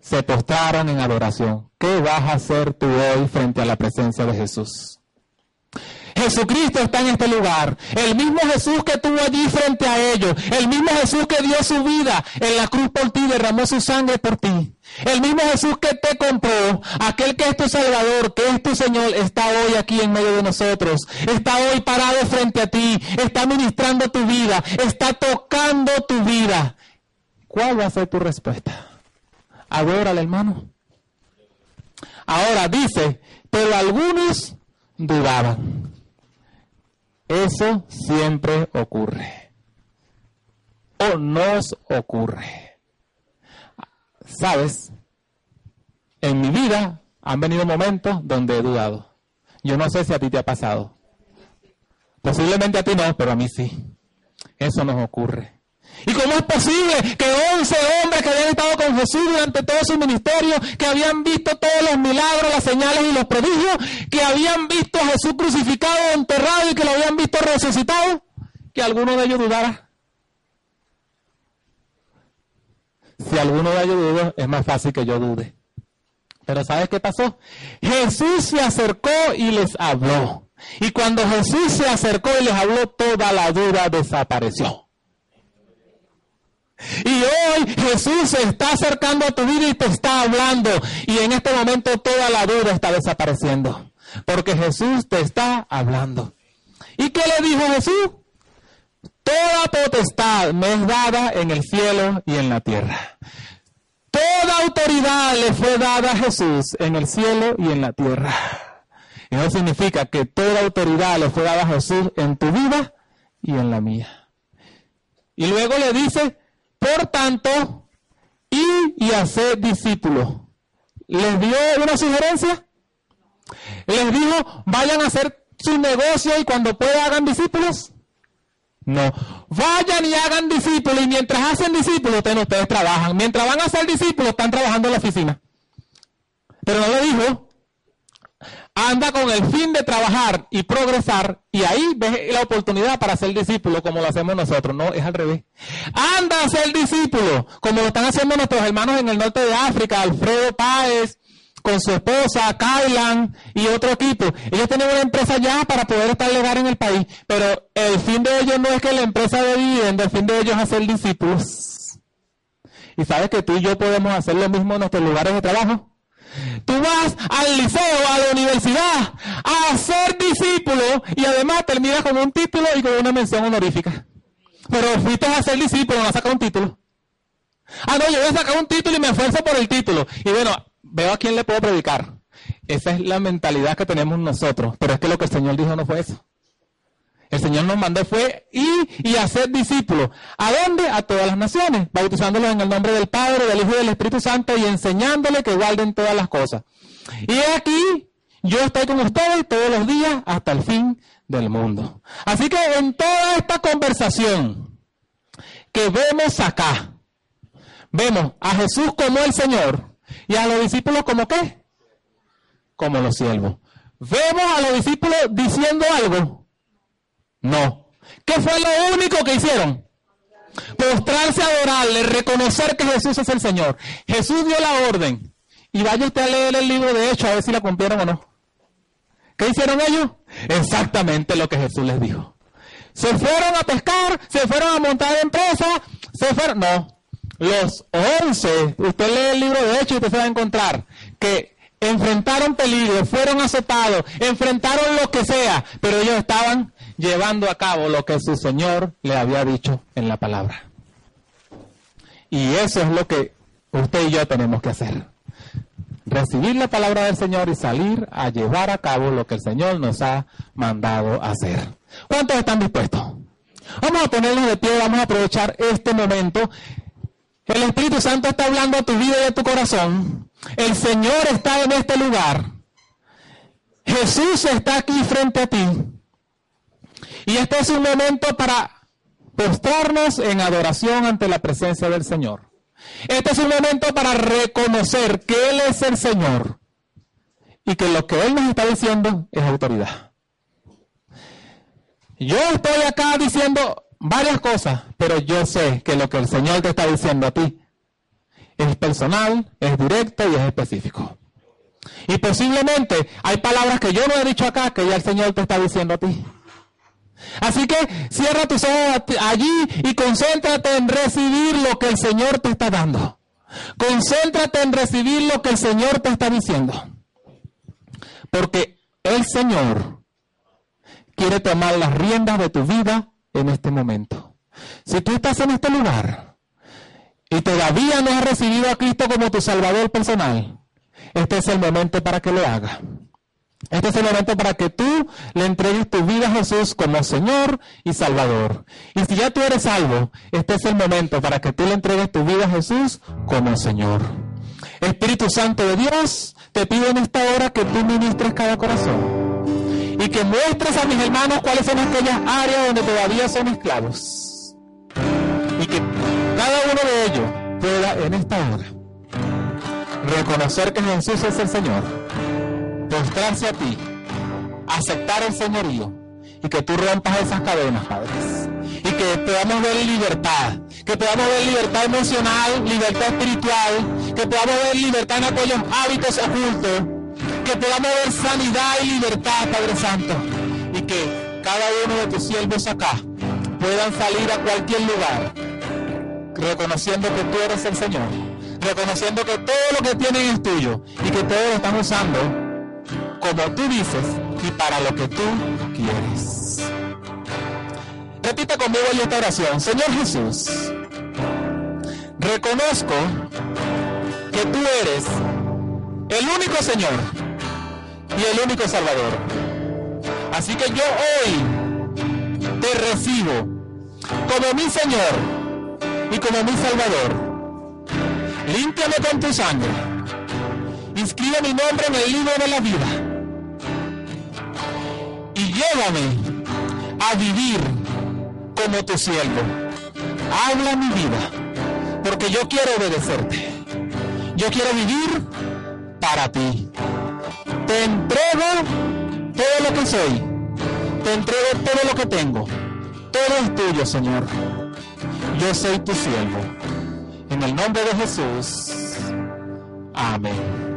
Se postraron en adoración. ¿Qué vas a hacer tú hoy frente a la presencia de Jesús? Jesucristo está en este lugar. El mismo Jesús que estuvo allí frente a ellos. El mismo Jesús que dio su vida en la cruz por ti, derramó su sangre por ti. El mismo Jesús que te compró, aquel que es tu Salvador, que es tu Señor, está hoy aquí en medio de nosotros. Está hoy parado frente a ti. Está ministrando tu vida. Está tocando tu vida. ¿Cuál va a ser tu respuesta? Adórale, hermano. Ahora dice, pero algunos dudaban. Eso siempre ocurre. O nos ocurre. ¿Sabes? En mi vida han venido momentos donde he dudado. Yo no sé si a ti te ha pasado. Posiblemente a ti no, pero a mí sí. Eso nos ocurre. ¿Y cómo es posible que 11 hombres que habían estado con Jesús durante todo su ministerio, que habían visto todos los milagros, las señales y los prodigios, que habían visto a Jesús crucificado, enterrado y que lo habían visto resucitado, que alguno de ellos dudara? Si alguno de ellos dudó, es más fácil que yo dude. Pero ¿sabes qué pasó? Jesús se acercó y les habló. Y cuando Jesús se acercó y les habló, toda la duda desapareció. Y hoy Jesús se está acercando a tu vida y te está hablando. Y en este momento toda la duda está desapareciendo. Porque Jesús te está hablando. ¿Y qué le dijo Jesús? Toda potestad me es dada en el cielo y en la tierra. Toda autoridad le fue dada a Jesús en el cielo y en la tierra. Y eso significa que toda autoridad le fue dada a Jesús en tu vida y en la mía. Y luego le dice, por tanto, y, y hacer discípulos. ¿Les dio una sugerencia? Les dijo, vayan a hacer su negocio y cuando puedan hagan discípulos. No. Vayan y hagan discípulos y mientras hacen discípulos, ustedes, ustedes trabajan. Mientras van a ser discípulos, están trabajando en la oficina. Pero no le dijo, anda con el fin de trabajar y progresar y ahí ves la oportunidad para ser discípulo como lo hacemos nosotros, no, es al revés. Anda a ser discípulo como lo están haciendo nuestros hermanos en el norte de África, Alfredo Páez con su esposa, Kailan y otro equipo. Ellos tienen una empresa ya para poder estar legal en el país, pero el fin de ellos no es que la empresa de vivienda, el fin de ellos es hacer discípulos. Y sabes que tú y yo podemos hacer lo mismo en nuestros lugares de trabajo. Tú vas al liceo, a la universidad, a ser discípulo y además terminas con un título y con una mención honorífica. Pero fuiste a ser discípulo, no a sacar un título. Ah, no, yo voy a sacar un título y me esfuerzo por el título. Y bueno, veo a quién le puedo predicar. Esa es la mentalidad que tenemos nosotros. Pero es que lo que el Señor dijo no fue eso. El Señor nos mandó fue y hacer discípulos. ¿A dónde? A todas las naciones, bautizándolos en el nombre del Padre, del Hijo y del Espíritu Santo y enseñándoles que guarden todas las cosas. Y aquí, yo estoy con ustedes todos los días hasta el fin del mundo. Así que en toda esta conversación que vemos acá, vemos a Jesús como el Señor y a los discípulos como qué? Como los siervos. Vemos a los discípulos diciendo algo no. ¿Qué fue lo único que hicieron? Postrarse a adorarle, reconocer que Jesús es el Señor. Jesús dio la orden. Y vaya usted a leer el libro de Hechos a ver si la cumplieron o no. ¿Qué hicieron ellos? Exactamente lo que Jesús les dijo. Se fueron a pescar, se fueron a montar empresa, se fueron. No. Los once, usted lee el libro de Hechos y usted se va a encontrar que enfrentaron peligro, fueron azotados, enfrentaron lo que sea, pero ellos estaban llevando a cabo lo que su Señor le había dicho en la palabra. Y eso es lo que usted y yo tenemos que hacer. Recibir la palabra del Señor y salir a llevar a cabo lo que el Señor nos ha mandado hacer. ¿Cuántos están dispuestos? Vamos a ponernos de pie, vamos a aprovechar este momento. El Espíritu Santo está hablando a tu vida y a tu corazón. El Señor está en este lugar. Jesús está aquí frente a ti. Y este es un momento para postrarnos en adoración ante la presencia del Señor. Este es un momento para reconocer que Él es el Señor y que lo que Él nos está diciendo es autoridad. Yo estoy acá diciendo varias cosas, pero yo sé que lo que el Señor te está diciendo a ti es personal, es directo y es específico. Y posiblemente hay palabras que yo no he dicho acá que ya el Señor te está diciendo a ti. Así que cierra tus ojos allí y concéntrate en recibir lo que el Señor te está dando. Concéntrate en recibir lo que el Señor te está diciendo. Porque el Señor quiere tomar las riendas de tu vida en este momento. Si tú estás en este lugar y todavía no has recibido a Cristo como tu Salvador personal, este es el momento para que lo hagas. Este es el momento para que tú le entregues tu vida a Jesús como Señor y Salvador. Y si ya tú eres salvo, este es el momento para que tú le entregues tu vida a Jesús como Señor. Espíritu Santo de Dios, te pido en esta hora que tú ministres cada corazón y que muestres a mis hermanos cuáles son aquellas áreas donde todavía son esclavos. Y que cada uno de ellos pueda en esta hora reconocer que Jesús es el Señor postrarse a ti, aceptar el señorío y que tú rompas esas cadenas, Padre. Y que podamos ver libertad, que podamos ver libertad emocional, libertad espiritual, que podamos ver libertad en aquellos hábitos ocultos, que podamos ver sanidad y libertad, Padre Santo. Y que cada uno de tus siervos acá puedan salir a cualquier lugar, reconociendo que tú eres el Señor, reconociendo que todo lo que tienen es tuyo y que todos lo están usando como tú dices y para lo que tú quieres. Repite conmigo esta oración. Señor Jesús, reconozco que tú eres el único Señor y el único Salvador. Así que yo hoy te recibo como mi Señor y como mi Salvador. Límpiame con tu sangre. Inscribe mi nombre en el libro de la vida llévame a vivir como tu siervo. Habla mi vida, porque yo quiero obedecerte. Yo quiero vivir para ti. Te entrego todo lo que soy. Te entrego todo lo que tengo. Todo es tuyo, Señor. Yo soy tu siervo. En el nombre de Jesús. Amén.